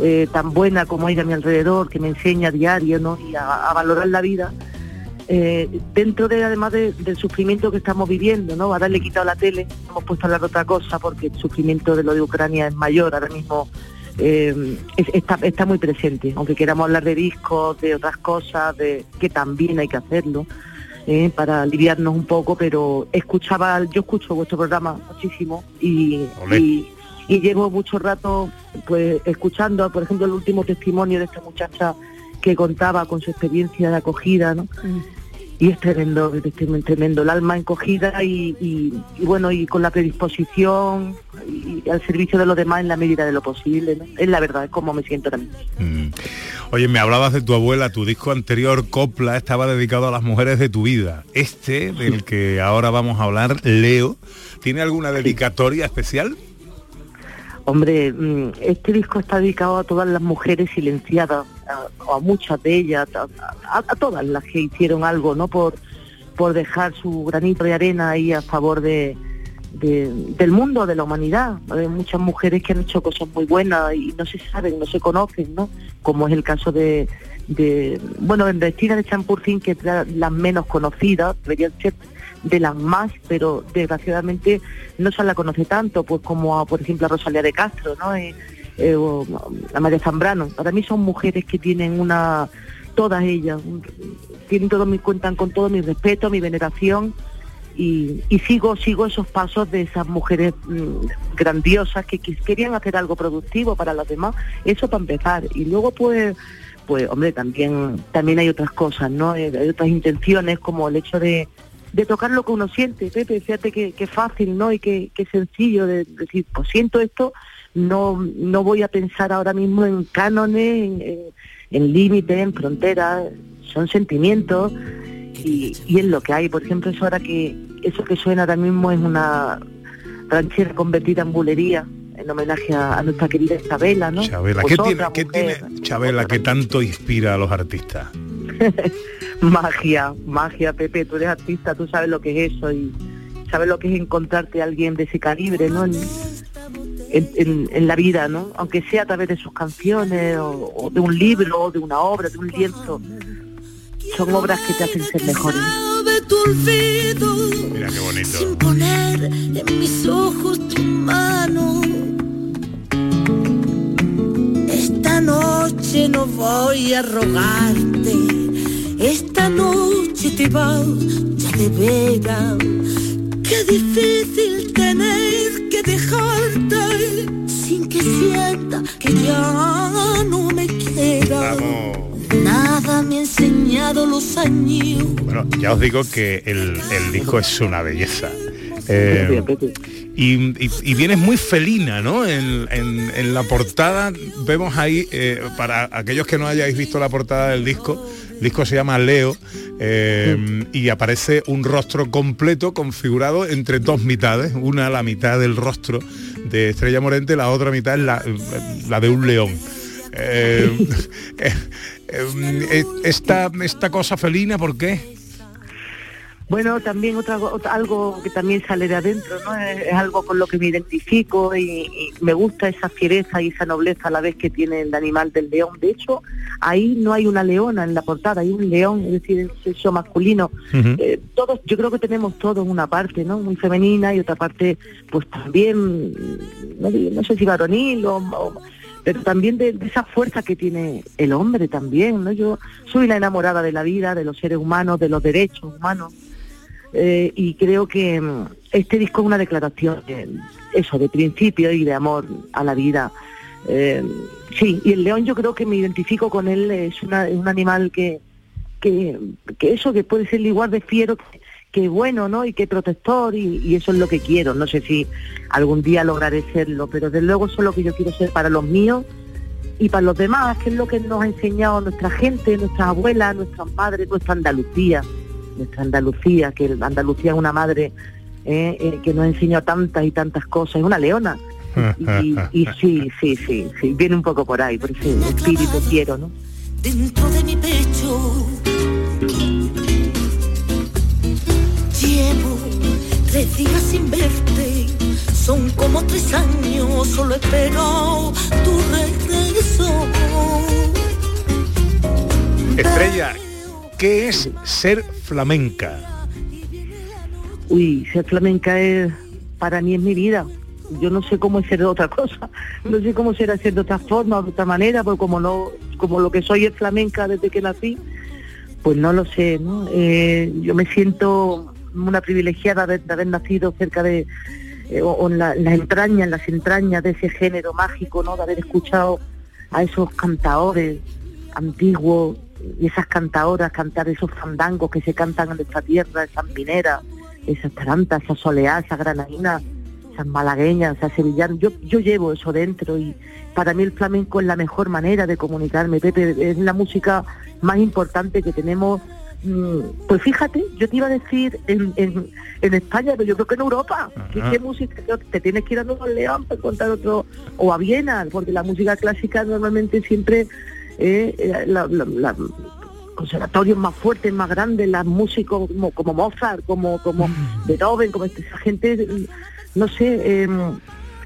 eh, tan buena como ella a mi alrededor, que me enseña a diario ¿no? y a, valorar la vida. eh, dentro de además de- del sufrimiento que estamos viviendo, ¿no? Ahora le he quitado la tele, hemos puesto a hablar otra cosa porque el sufrimiento de lo de Ucrania es mayor, ahora mismo eh, es- está, está muy presente, aunque queramos hablar de discos, de otras cosas, de que también hay que hacerlo. Eh, para aliviarnos un poco, pero escuchaba, yo escucho vuestro programa muchísimo y, y, y llevo mucho rato pues escuchando, por ejemplo, el último testimonio de esta muchacha que contaba con su experiencia de acogida, ¿no? Y es tremendo, tremendo, el alma encogida y bueno, y con la predisposición y, al servicio de los demás en la medida de lo posible, ¿no? Es la verdad, es como me siento también. Mm. Oye, me hablabas de tu abuela, tu disco anterior, Copla, estaba dedicado a las mujeres de tu vida. Este, del que ahora vamos a hablar, Leo, ¿tiene alguna dedicatoria especial? Hombre, mm, este disco está dedicado a todas las mujeres silenciadas, a, a muchas de ellas, a, todas las que hicieron algo, ¿no? Por, por dejar su granito de arena ahí a favor de, de- del mundo, de la humanidad. Hay muchas mujeres que han hecho cosas muy buenas y no se saben, no se conocen, ¿no? Como es el caso de, bueno, en Cristina de Champurcín, que es la- menos conocidas, deberían ser de las más, pero desgraciadamente no se la conoce tanto, pues como a, por ejemplo a Rosalía de Castro, ¿no? Eh, eh, o a María Zambrano. Para mí son mujeres que tienen una, todas ellas, tienen todo mi, cuentan con todo mi respeto, mi veneración y, sigo, sigo esos pasos de esas mujeres mm, grandiosas que, querían hacer algo productivo para los demás, eso para empezar. Y luego pues pues hombre, también también hay otras cosas, ¿no? Eh, Hay otras intenciones como el hecho de, de tocar lo que uno siente, Pepe, fíjate que, que fácil, ¿no? Y que, que sencillo de decir, pues siento esto, no, no voy a pensar ahora mismo en cánones, en, en, en límites, en fronteras, son sentimientos y, y es lo que hay. Por ejemplo, eso ahora que, eso que suena ahora mismo es una ranchera convertida en bulería, en homenaje a, a nuestra querida Isabela, ¿no? Chabela, Pues ¿qué tiene, otra qué tiene Chabela que tanto inspira a los artistas? magia, magia, Pepe, tú eres artista, tú sabes lo que es eso y sabes lo que es encontrarte a alguien de ese calibre, ¿no? En, en- en- en la vida, ¿no? Aunque sea a través de sus canciones o, o de un libro o de una obra, de un lienzo. Son obras que te hacen ser mejores. olvido Mira qué bonito. sin poner en mis ojos tu mano. Esta noche no voy a rogarte, esta noche te vas ya de veras. Qué difícil tener que dejarte sin que sienta que ya no me queda. Nada me ha enseñado los años. Bueno, ya os digo que el, el disco es una belleza. Eh, y, y- y vienes muy felina, ¿no? En, en- en la portada vemos ahí, eh, para aquellos que no hayáis visto la portada del disco, el disco se llama Leo eh, y aparece un rostro completo configurado entre dos mitades, una la mitad del rostro de Estrella Morente, la otra mitad es la, de un león. Eh, eh, eh, esta, esta cosa felina, ¿por qué? Bueno, también otra, otra- algo que también sale de adentro, ¿no? Es, es algo con lo que me identifico y, y me gusta esa fiereza y esa nobleza a la vez que tiene el animal del león. De hecho, ahí no hay una leona en la portada, hay un león, es decir, el sexo masculino. Eh, todos, yo creo que tenemos todos una parte, ¿no? Muy femenina y otra parte, pues también, no, sé si varonil o, o- pero también de, de esa fuerza que tiene el hombre también, ¿no? Yo soy la enamorada de la vida, de los seres humanos, de los derechos humanos. Eh, y creo que mm, este disco es una declaración de eso, de principio y de amor a la vida. Eh, sí, y el león yo creo que me identifico con él, es, una- es un animal que, que, eso, que puede ser igual de fiero que, bueno, ¿no? Y que protector, y, y eso es lo que quiero. No sé si algún día lograré serlo, pero desde luego eso es lo que yo quiero ser para los míos y para los demás, que es lo que nos ha enseñado nuestra gente, nuestras abuelas, nuestras madres, nuestra Andalucía, nuestra Andalucía, que Andalucía es una madre eh, eh, que nos enseñó tantas y tantas cosas, es una leona. Y, y sí, sí, sí, sí, viene un poco por ahí, por ese espíritu quiero, ¿no? dentro de mi pecho. Llevo tres días sin verte, son como tres años, solo espero tu regreso. Estrella, ¿qué es ser flamenca? Uy, ser flamenca es, para mí es mi vida. Yo no sé cómo es ser de otra cosa, no sé cómo será ser de otra forma de otra manera, porque como no, como lo que soy es flamenca desde que nací, pues no lo sé. Eh, yo me siento una privilegiada de, haber nacido cerca de, eh, las entrañas, en las entrañas de ese género mágico, ¿no? De haber escuchado a esos cantadores antiguos esas cantadoras cantar esos fandangos que se cantan en nuestra tierra, esas mineras, esas tarantas, esas soleadas, esas granadinas, esas malagueñas, esas sevillanas. Yo, yo llevo eso dentro y para mí el flamenco es la mejor manera de comunicarme, Pepe, es la música más importante que tenemos. Mm, Pues fíjate, yo te iba a decir en, en, en España, pero yo creo que en Europa, ¿qué, Ajá. qué música? Te tienes que ir a Nueva León para encontrar otro, o a Viena, porque la música clásica normalmente siempre eh, eh, la- la- la- conservatorios más fuertes, más grandes, las músicos como, como Mozart, como, como Beethoven, como esta- esa gente, mm, no sé, eh,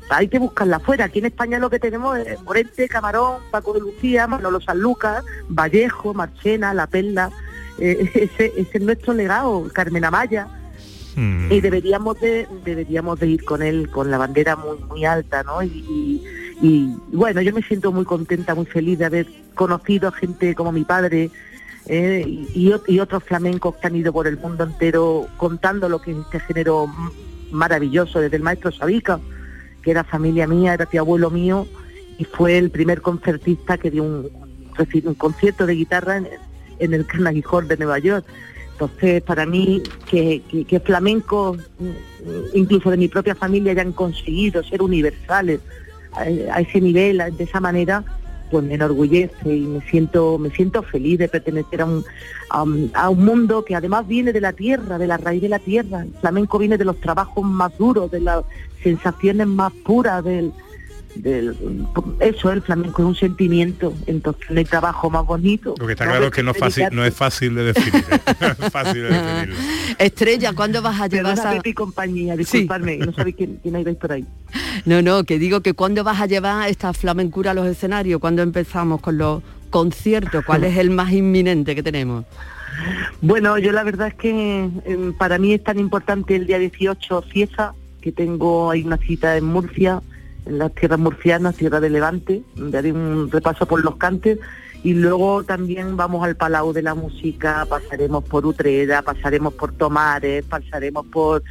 hay que buscarla afuera. Aquí en España lo que tenemos es Morente, Camarón, Paco de Lucía, Manolo Sanlúcar, Vallejo, Marchena, La Perla, eh, ese, ese es nuestro legado, Carmen Amaya, y deberíamos de deberíamos de ir con él con la bandera muy muy alta no y, y- y, bueno yo me siento muy contenta muy feliz de haber conocido a gente como mi padre eh, y, y ot- y otros flamencos que han ido por el mundo entero contando lo que es este género maravilloso desde el maestro Sabica que era familia mía era tío abuelo mío y fue el primer concertista que dio un, un concierto de guitarra en, el Carnegie Hall de Nueva York. Entonces, para mí, que, que, que flamencos, incluso de mi propia familia, hayan conseguido ser universales a, ese nivel, de esa manera, pues me enorgullece y me siento, me siento feliz de pertenecer a un, a, un, a un mundo que además viene de la tierra, de la raíz de la tierra. El flamenco viene de los trabajos más duros, de las sensaciones más puras, del, del eso el flamenco es un sentimiento, entonces no hay trabajo más bonito. Lo que está claro hay es que no, es fácil, no es fácil de definir. No es fácil de definirlo. Estrella, ¿cuándo vas a llevar Perdona, esa... Pepe y compañía, disculpadme, no sabéis quién, quién hay por ahí. No, no, que digo que cuándo vas a llevar esta flamencura a los escenarios, cuándo empezamos con los conciertos, cuál es el más inminente que tenemos. Bueno, yo la verdad es que em, para mí es tan importante el día 18 fiesta, que tengo ahí una cita en Murcia, en las tierras murcianas, tierra de Levante, haré un repaso por los cantes y luego también vamos al Palau de la Música, pasaremos por Utrera, pasaremos por Tomares, pasaremos por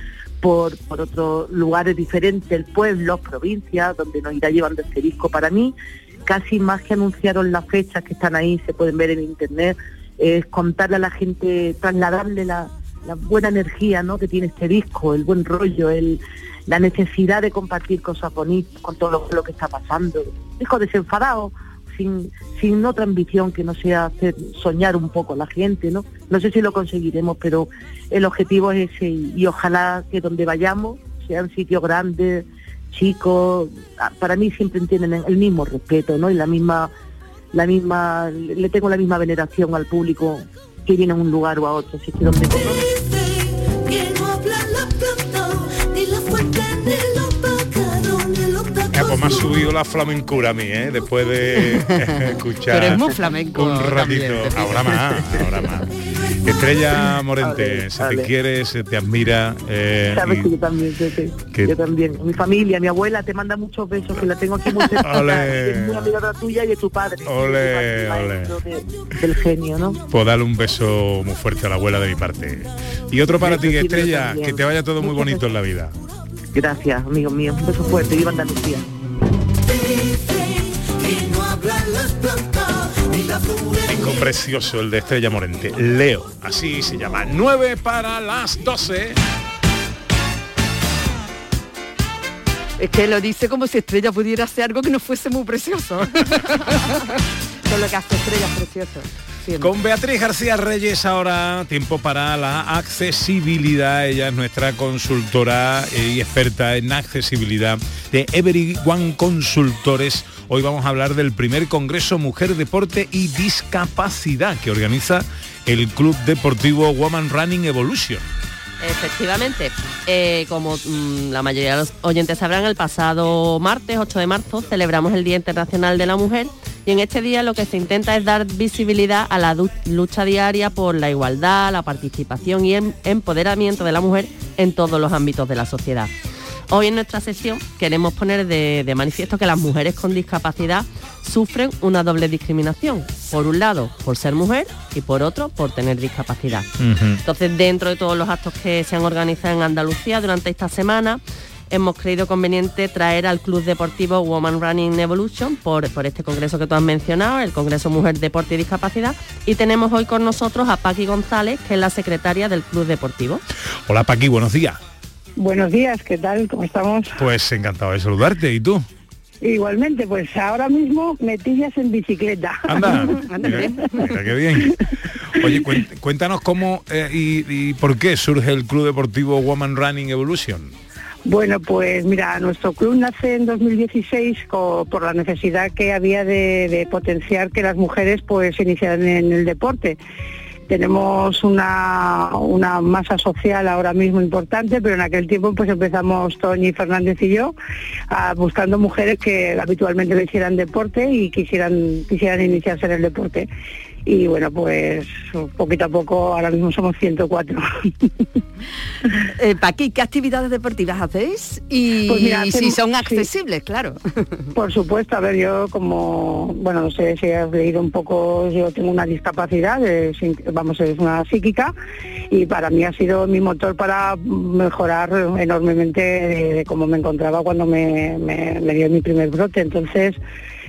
por, por otros lugares diferentes, el pueblo, provincias, donde nos irá llevando este disco. Para mí, casi más que anunciaron las fechas que están ahí, se pueden ver en internet, es contarle a la gente, trasladarle la, la buena energía ¿no? que tiene este disco, el buen rollo, el, la necesidad de compartir cosas bonitas con todo lo, que está pasando. Disco desenfadado, sin, sin otra ambición que no sea hacer soñar un poco a la gente, ¿no? No sé si lo conseguiremos, pero el objetivo es ese y, ojalá que donde vayamos sean sitios grandes, chicos, ah, para mí siempre tienen el mismo respeto, ¿no? Y la misma, la misma, le tengo la misma veneración al público que viene a un lugar o a otro, así que donde pues me ha subido la flamencura a mí, ¿eh? Después de escuchar Pero es muy flamenco un ratito. también, ahora más, ahora más. Estrella Morente, Vale, se te vale. quiere, se te admira. eh, Sabes y- que yo también, Pepe. que- Yo también. Mi familia, mi abuela te manda muchos besos, que la tengo aquí muy cerca. Ole. Es de la tuya y de tu padre. Ole, Maestro de- del genio, ¿no? Pues darle un beso muy fuerte a la abuela de mi parte. Y otro para ti, yo Estrella, que te vaya todo muy bonito en la vida. Gracias, amigos míos. Un beso fuerte. Viva Andalucía. Disco precioso el de Estrella Morente. Leo, así se llama. 9 para las 12. Es que lo dice como si Estrella pudiera hacer algo que no fuese muy precioso. Todo lo que hace Estrella es precioso. siempre. Con Beatriz García Reyes ahora tiempo para la accesibilidad. Ella es nuestra consultora y experta en accesibilidad de Everyone Consultores. Hoy vamos a hablar del primer Congreso Mujer, Deporte y Discapacidad que organiza el Club Deportivo Woman Running Evolution. Efectivamente, Eh, como mm, la mayoría de los oyentes sabrán, el pasado martes 8 de marzo celebramos el Día Internacional de la Mujer y en este día lo que se intenta es dar visibilidad a la lucha diaria por la igualdad, la participación y em- empoderamiento de la mujer en todos los ámbitos de la sociedad. Hoy en nuestra sesión queremos poner de, de manifiesto que las mujeres con discapacidad sufren una doble discriminación. Por un lado, por ser mujer y por otro, por tener discapacidad. Entonces, dentro de todos los actos que se han organizado en Andalucía durante esta semana, hemos creído conveniente traer al Club Deportivo Woman Running Evolution por, por este congreso que tú has mencionado, el Congreso Mujer, Deporte y Discapacidad. Y tenemos hoy con nosotros a Paqui González, que es la secretaria del Club Deportivo. Hola Paqui, buenos días. Buenos días, ¿qué tal? ¿Cómo estamos? Pues encantado de saludarte. ¿Y tú? Igualmente, pues ahora mismo me pillas en bicicleta. Anda, mira, mira qué bien. Oye, cuéntanos cómo eh, y, y por qué surge el Club Deportivo Woman Running Evolution. Bueno, pues mira, nuestro club nace en 2016 co- por la necesidad que había de, de potenciar que las mujeres pues se iniciaran en el deporte. Tenemos una, masa social ahora mismo importante, pero en aquel tiempo pues empezamos Toñi Fernández y yo ah, buscando mujeres que habitualmente no hicieran deporte y quisieran, quisieran iniciarse en el deporte. Y bueno, pues poquito a poco ahora mismo somos 104. Eh, Paqui, ¿qué actividades deportivas hacéis? Y Pues mira, si son sí. accesibles, claro. Por supuesto, a ver, yo como, bueno, no sé si has leído un poco, yo tengo una discapacidad, sin- vamos, es una psíquica, y para mí ha sido mi motor para mejorar enormemente de, de cómo me encontraba cuando me, me- me dio mi primer brote. Entonces,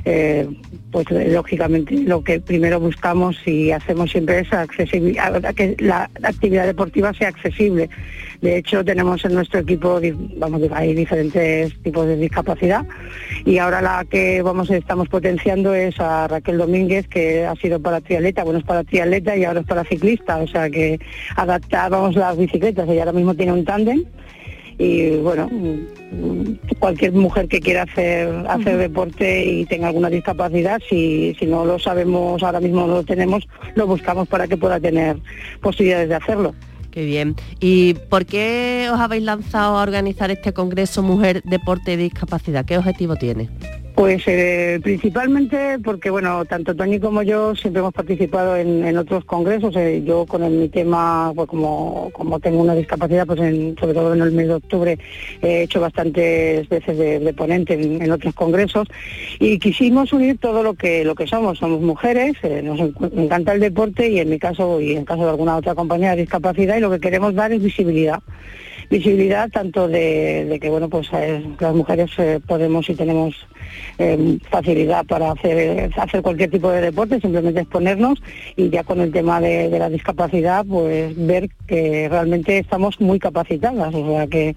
eh, pues eh, lógicamente lo que primero buscamos y hacemos siempre es accesibil- a- que la actividad deportiva sea accesible. De hecho, tenemos en nuestro equipo, vamos, hay diferentes tipos de discapacidad y ahora la que vamos estamos potenciando es a Raquel Domínguez, que ha sido para triatleta, bueno, es para triatleta y ahora es para ciclista, o sea que adaptábamos las bicicletas, ella ahora mismo tiene un tándem y bueno, cualquier mujer que quiera hacer hacer deporte y tenga alguna discapacidad, si, si no lo sabemos, ahora mismo no lo tenemos, lo buscamos para que pueda tener posibilidades de hacerlo. Qué bien. ¿Y por qué os habéis lanzado a organizar este Congreso Mujer, Deporte y Discapacidad? ¿Qué objetivo tiene? Pues eh, principalmente porque, bueno, tanto Tony como yo siempre hemos participado en, en otros congresos. eh, yo con mi tema, pues como, como tengo una discapacidad, pues en- sobre todo en el mes de octubre he hecho bastantes veces de, ponente en, otros congresos y quisimos unir todo lo que lo que somos. Somos mujeres, eh, nos encanta el deporte y en mi caso y en caso de alguna otra compañía de discapacidad y lo que queremos dar es visibilidad visibilidad tanto de, que bueno pues eh, las mujeres eh, podemos y tenemos eh, facilidad para hacer hacer cualquier tipo de deporte simplemente exponernos y ya con el tema de, de la discapacidad pues ver que realmente estamos muy capacitadas o sea que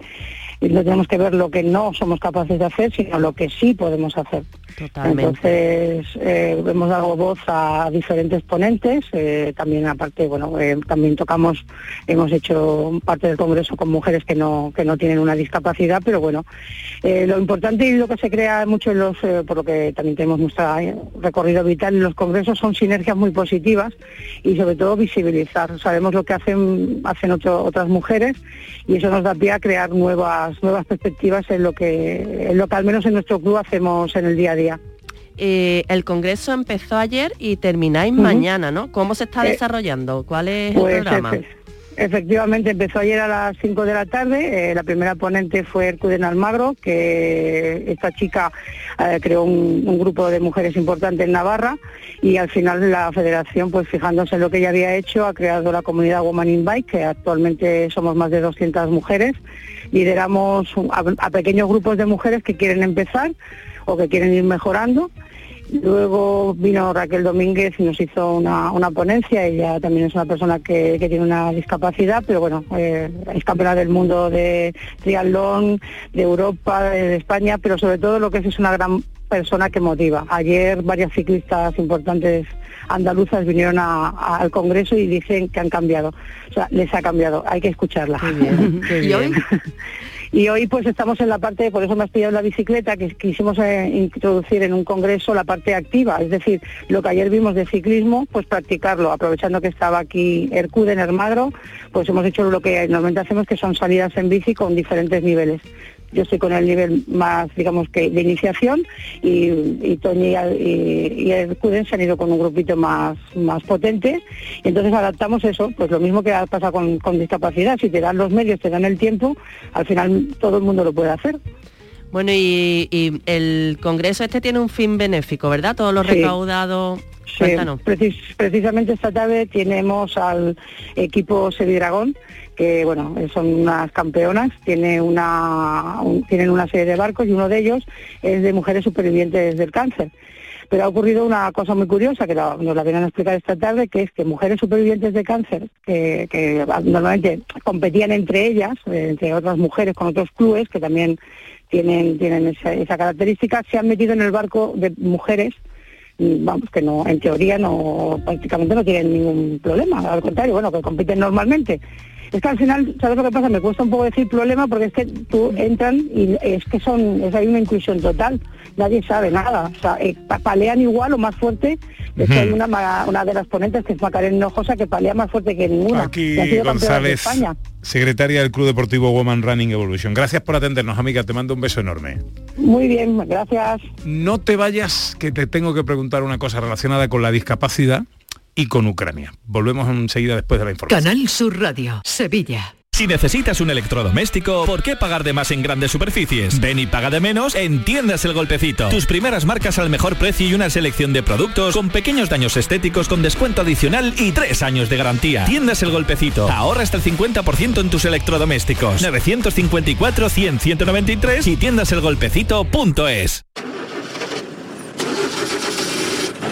no tenemos que ver lo que no somos capaces de hacer sino lo que sí podemos hacer Totalmente. entonces eh, hemos dado voz a diferentes ponentes, eh, también aparte, bueno, eh, también tocamos, hemos hecho parte del congreso con mujeres que no que no tienen una discapacidad, pero bueno, eh, lo importante y lo que se crea mucho en los, eh, por lo que también tenemos nuestro recorrido vital en los congresos son sinergias muy positivas y sobre todo visibilizar. Sabemos lo que hacen hacen otro- otras mujeres y eso nos da pie a crear nuevas nuevas perspectivas en lo que en lo que al menos en nuestro club hacemos en el día a día. Eh, el Congreso empezó ayer y termináis Ujú. mañana, ¿no? ¿Cómo se está Eh, desarrollando? ¿Cuál es Pues el programa? efe- efectivamente empezó ayer a las 5 de la tarde. eh, la primera ponente fue Ercuden Almagro, que esta chica eh, creó un, grupo de mujeres importante en Navarra y al final la federación, pues fijándose en lo que ella había hecho, ha creado la comunidad Woman in Bike, que actualmente somos más de 200 mujeres. Lideramos a pequeños grupos de mujeres que quieren empezar o que quieren ir mejorando. Luego vino Raquel Domínguez y nos hizo una, una ponencia. Ella también es una persona que, que tiene una discapacidad, pero bueno, eh, es campeona del mundo de triatlón, de Europa, de, de España, pero sobre todo lo que es es una gran persona que motiva. Ayer varias ciclistas importantes andaluzas vinieron a- a- al Congreso y dicen que han cambiado. O sea, les ha cambiado. Hay que escucharla. ¿Y hoy? Y hoy pues estamos en la parte, por eso me has pillado la bicicleta, que quisimos eh, introducir en un congreso la parte activa, es decir, lo que ayer vimos de ciclismo, pues practicarlo, aprovechando que estaba aquí Hercude en Hermagro, pues hemos hecho lo que normalmente hacemos, que son salidas en bici con diferentes niveles. Yo estoy con el nivel más, digamos que de iniciación y, y Toñi y, y Hercuden se han ido con un grupito más, más potente y entonces adaptamos eso, pues lo mismo que pasa con, con discapacidad, si te dan los medios, te dan el tiempo, al final todo el mundo lo puede hacer. Bueno, y, y el Congreso este tiene un fin benéfico, ¿verdad? Todo lo Sí. recaudado Sí, precis- precisamente esta tarde tenemos al equipo Sevidragón, que bueno, son unas campeonas, tiene una, un- tienen una serie de barcos y uno de ellos es de mujeres supervivientes del cáncer. Pero ha ocurrido una cosa muy curiosa que nos la vienen a explicar esta tarde, que es que mujeres supervivientes de cáncer, que, que normalmente competían entre ellas, eh, entre otras mujeres con otros clubes que también tienen, tienen esa, esa característica, se han metido en el barco de mujeres vamos, que no, en teoría no, prácticamente no tienen ningún problema, al contrario, bueno, que compiten normalmente. Es que al final, ¿sabes lo que pasa? Me cuesta un poco decir problema porque es que tú entran y es que son, es hay una inclusión total, nadie sabe nada, o sea, eh, pa- palean igual o más fuerte, de hecho Ujú. hay una, de las ponentes que es Macarena Hinojosa que palea más fuerte que ninguna, Aquí y ha sido campeona de González, España. secretaria del Club Deportivo Woman Running Evolution. Gracias por atendernos, amiga. Te mando un beso enorme. Muy bien, gracias. No te vayas, que te tengo que preguntar una cosa relacionada con la discapacidad y con Ucrania. Volvemos enseguida después de la información. Canal Sur Radio, Sevilla. Si necesitas un electrodoméstico, ¿por qué pagar de más en grandes superficies? Ven y paga de menos en Tiendas El Golpecito. Tus primeras marcas al mejor precio y una selección de productos con pequeños daños estéticos con descuento adicional y tres años de garantía. Tiendas El Golpecito. Ahorra hasta el 50% en tus electrodomésticos. 954 100 193 y tiendaselgolpecito.es.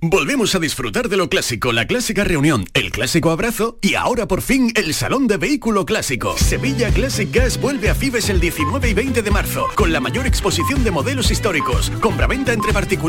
Volvemos a disfrutar de lo clásico, la clásica reunión, el clásico abrazo y ahora por fin el Salón de Vehículo Clásico. Sevilla Classic Gas vuelve a Fibes el 19 y 20 de marzo con la mayor exposición de modelos históricos, compraventa entre particulares